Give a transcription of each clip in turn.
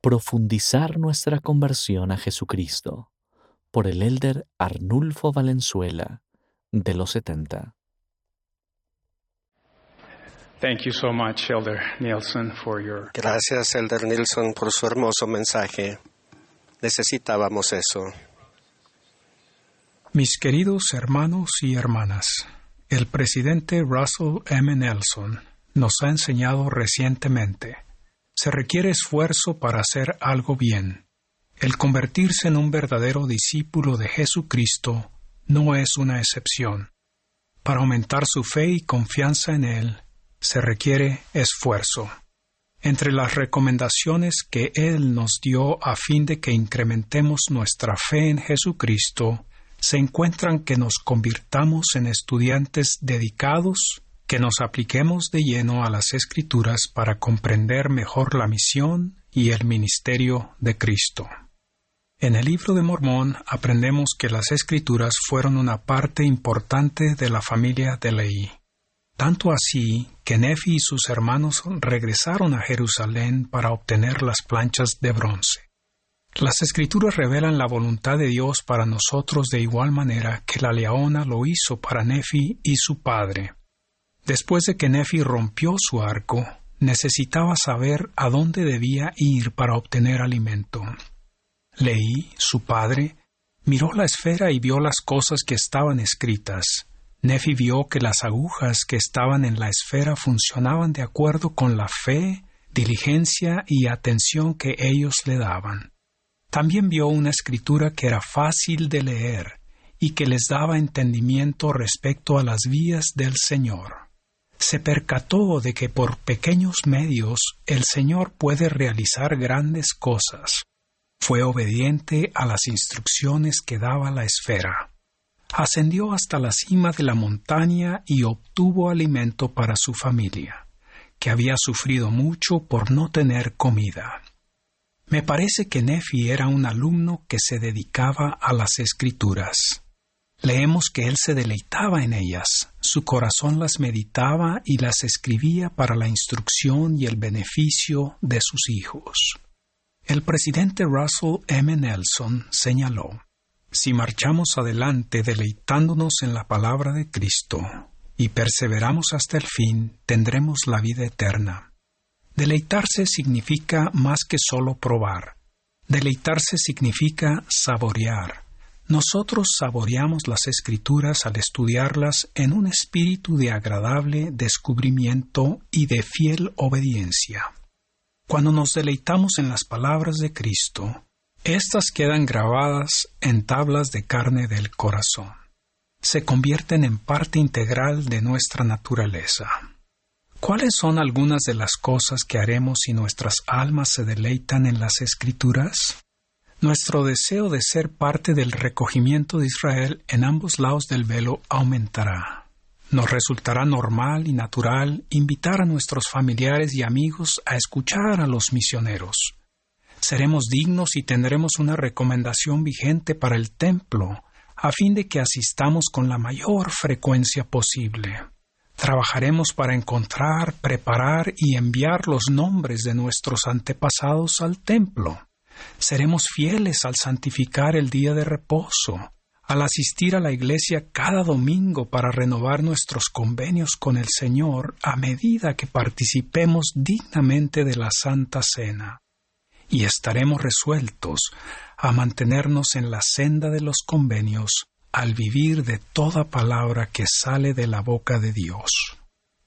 Profundizar nuestra conversión a Jesucristo por el elder Arnulfo Valenzuela de los 70. Gracias, Elder Nilsson, por su hermoso mensaje. Necesitábamos eso. Mis queridos hermanos y hermanas, el presidente Russell M. Nelson nos ha enseñado recientemente, se requiere esfuerzo para hacer algo bien. El convertirse en un verdadero discípulo de Jesucristo no es una excepción. Para aumentar su fe y confianza en Él, se requiere esfuerzo. Entre las recomendaciones que Él nos dio a fin de que incrementemos nuestra fe en Jesucristo, se encuentran que nos convirtamos en estudiantes dedicados, que nos apliquemos de lleno a las Escrituras para comprender mejor la misión y el ministerio de Cristo. En el libro de Mormón aprendemos que las Escrituras fueron una parte importante de la familia de Leí. Tanto así que Nefi y sus hermanos regresaron a Jerusalén para obtener las planchas de bronce. Las escrituras revelan la voluntad de Dios para nosotros de igual manera que la leona lo hizo para Nefi y su padre. Después de que Nefi rompió su arco, necesitaba saber a dónde debía ir para obtener alimento. Leí, su padre, miró la esfera y vio las cosas que estaban escritas. Nefi vio que las agujas que estaban en la esfera funcionaban de acuerdo con la fe, diligencia y atención que ellos le daban. También vio una escritura que era fácil de leer y que les daba entendimiento respecto a las vías del Señor. Se percató de que por pequeños medios el Señor puede realizar grandes cosas. Fue obediente a las instrucciones que daba la esfera. Ascendió hasta la cima de la montaña y obtuvo alimento para su familia, que había sufrido mucho por no tener comida. Me parece que Nefi era un alumno que se dedicaba a las escrituras. Leemos que él se deleitaba en ellas, su corazón las meditaba y las escribía para la instrucción y el beneficio de sus hijos. El presidente Russell M. Nelson señaló, Si marchamos adelante deleitándonos en la palabra de Cristo y perseveramos hasta el fin, tendremos la vida eterna. Deleitarse significa más que solo probar. Deleitarse significa saborear. Nosotros saboreamos las escrituras al estudiarlas en un espíritu de agradable descubrimiento y de fiel obediencia. Cuando nos deleitamos en las palabras de Cristo, éstas quedan grabadas en tablas de carne del corazón. Se convierten en parte integral de nuestra naturaleza. ¿Cuáles son algunas de las cosas que haremos si nuestras almas se deleitan en las escrituras? Nuestro deseo de ser parte del recogimiento de Israel en ambos lados del velo aumentará. Nos resultará normal y natural invitar a nuestros familiares y amigos a escuchar a los misioneros. Seremos dignos y tendremos una recomendación vigente para el templo, a fin de que asistamos con la mayor frecuencia posible. Trabajaremos para encontrar, preparar y enviar los nombres de nuestros antepasados al templo. Seremos fieles al santificar el día de reposo, al asistir a la iglesia cada domingo para renovar nuestros convenios con el Señor a medida que participemos dignamente de la Santa Cena. Y estaremos resueltos a mantenernos en la senda de los convenios al vivir de toda palabra que sale de la boca de Dios.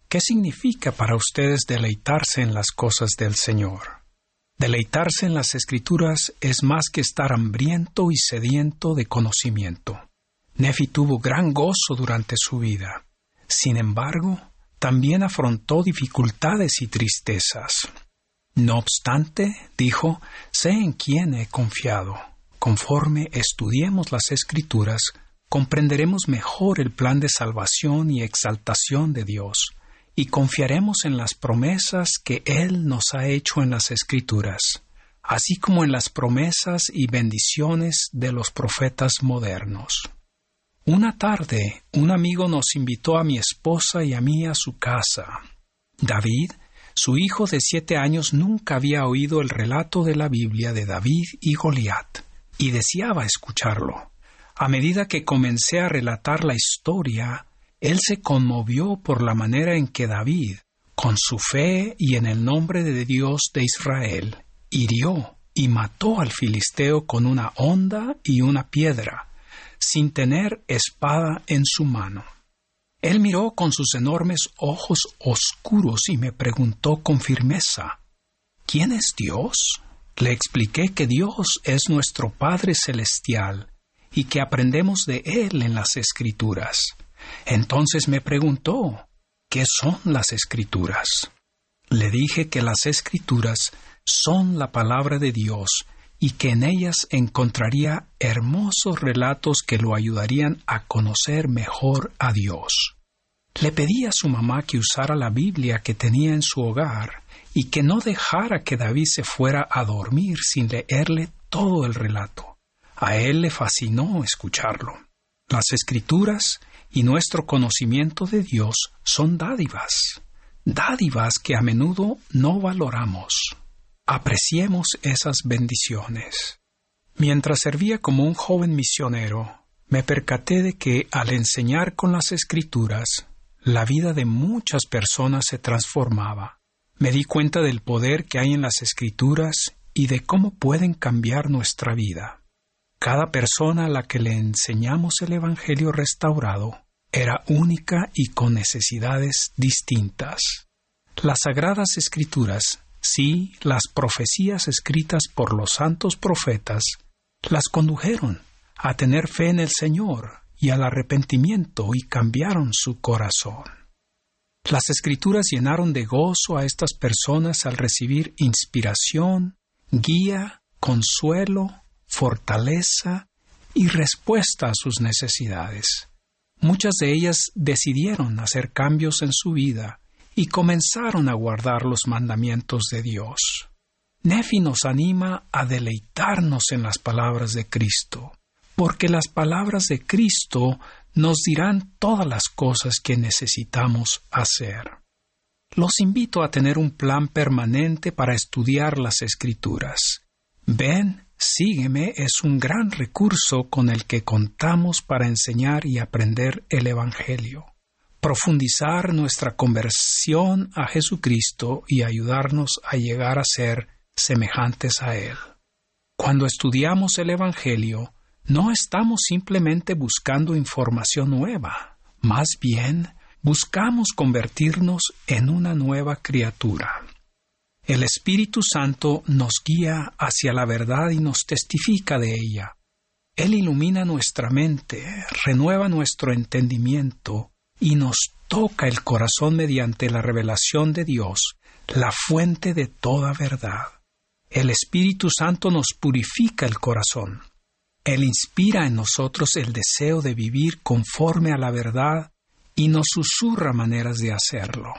¿Qué significa para ustedes deleitarse en las cosas del Señor? Deleitarse en las escrituras es más que estar hambriento y sediento de conocimiento. Nefi tuvo gran gozo durante su vida. Sin embargo, también afrontó dificultades y tristezas. No obstante, dijo, sé en quién he confiado. Conforme estudiemos las escrituras, comprenderemos mejor el plan de salvación y exaltación de Dios, y confiaremos en las promesas que Él nos ha hecho en las Escrituras, así como en las promesas y bendiciones de los profetas modernos. Una tarde, un amigo nos invitó a mi esposa y a mí a su casa. David, Su hijo de siete años nunca había oído el relato de la Biblia de David y Goliat, y deseaba escucharlo. A medida que comencé a relatar la historia, él se conmovió por la manera en que David, con su fe y en el nombre de Dios de Israel, hirió y mató al filisteo con una honda y una piedra, sin tener espada en su mano. Él miró con sus enormes ojos oscuros y me preguntó con firmeza ¿Quién es Dios? Le expliqué que Dios es nuestro Padre Celestial y que aprendemos de Él en las Escrituras. Entonces me preguntó ¿Qué son las Escrituras? Le dije que las Escrituras son la palabra de Dios y que en ellas encontraría hermosos relatos que lo ayudarían a conocer mejor a Dios. Le pedí a su mamá que usara la Biblia que tenía en su hogar y que no dejara que David se fuera a dormir sin leerle todo el relato. A él le fascinó escucharlo. Las escrituras y nuestro conocimiento de Dios son dádivas, dádivas que a menudo no valoramos. Apreciemos esas bendiciones. Mientras servía como un joven misionero, me percaté de que al enseñar con las escrituras, la vida de muchas personas se transformaba. Me di cuenta del poder que hay en las escrituras y de cómo pueden cambiar nuestra vida. Cada persona a la que le enseñamos el Evangelio restaurado era única y con necesidades distintas. Las sagradas escrituras Sí, las profecías escritas por los santos profetas las condujeron a tener fe en el Señor y al arrepentimiento y cambiaron su corazón. Las escrituras llenaron de gozo a estas personas al recibir inspiración, guía, consuelo, fortaleza y respuesta a sus necesidades. Muchas de ellas decidieron hacer cambios en su vida y comenzaron a guardar los mandamientos de Dios. Nefi nos anima a deleitarnos en las palabras de Cristo, porque las palabras de Cristo nos dirán todas las cosas que necesitamos hacer. Los invito a tener un plan permanente para estudiar las escrituras. Ven, sígueme es un gran recurso con el que contamos para enseñar y aprender el Evangelio profundizar nuestra conversión a Jesucristo y ayudarnos a llegar a ser semejantes a Él. Cuando estudiamos el Evangelio, no estamos simplemente buscando información nueva, más bien buscamos convertirnos en una nueva criatura. El Espíritu Santo nos guía hacia la verdad y nos testifica de ella. Él ilumina nuestra mente, renueva nuestro entendimiento y nos toca el corazón mediante la revelación de Dios, la fuente de toda verdad. El Espíritu Santo nos purifica el corazón. Él inspira en nosotros el deseo de vivir conforme a la verdad y nos susurra maneras de hacerlo.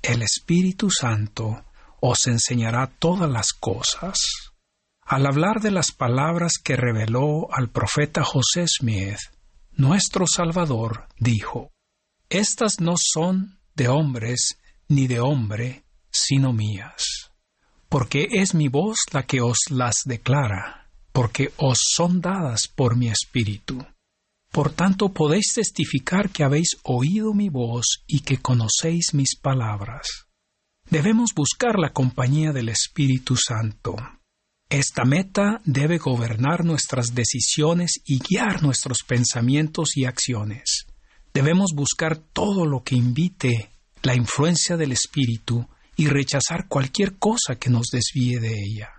El Espíritu Santo os enseñará todas las cosas. Al hablar de las palabras que reveló al profeta José Smith, nuestro Salvador dijo, estas no son de hombres ni de hombre, sino mías, porque es mi voz la que os las declara, porque os son dadas por mi espíritu. Por tanto podéis testificar que habéis oído mi voz y que conocéis mis palabras. Debemos buscar la compañía del Espíritu Santo. Esta meta debe gobernar nuestras decisiones y guiar nuestros pensamientos y acciones. Debemos buscar todo lo que invite la influencia del Espíritu y rechazar cualquier cosa que nos desvíe de ella.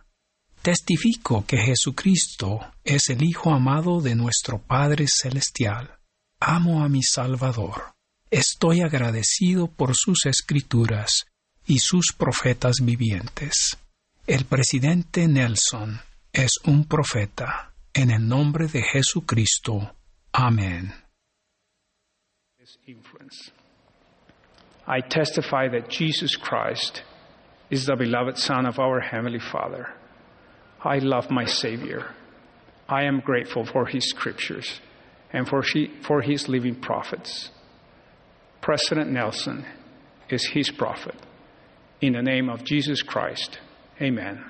Testifico que Jesucristo es el Hijo amado de nuestro Padre Celestial. Amo a mi Salvador. Estoy agradecido por sus escrituras y sus profetas vivientes. El presidente Nelson es un profeta. En el nombre de Jesucristo. Amén. I testify that Jesus Christ is the beloved Son of our Heavenly Father. I love my Savior. I am grateful for His scriptures and for, she, for His living prophets. President Nelson is His prophet, In the name of Jesus Christ. Amen.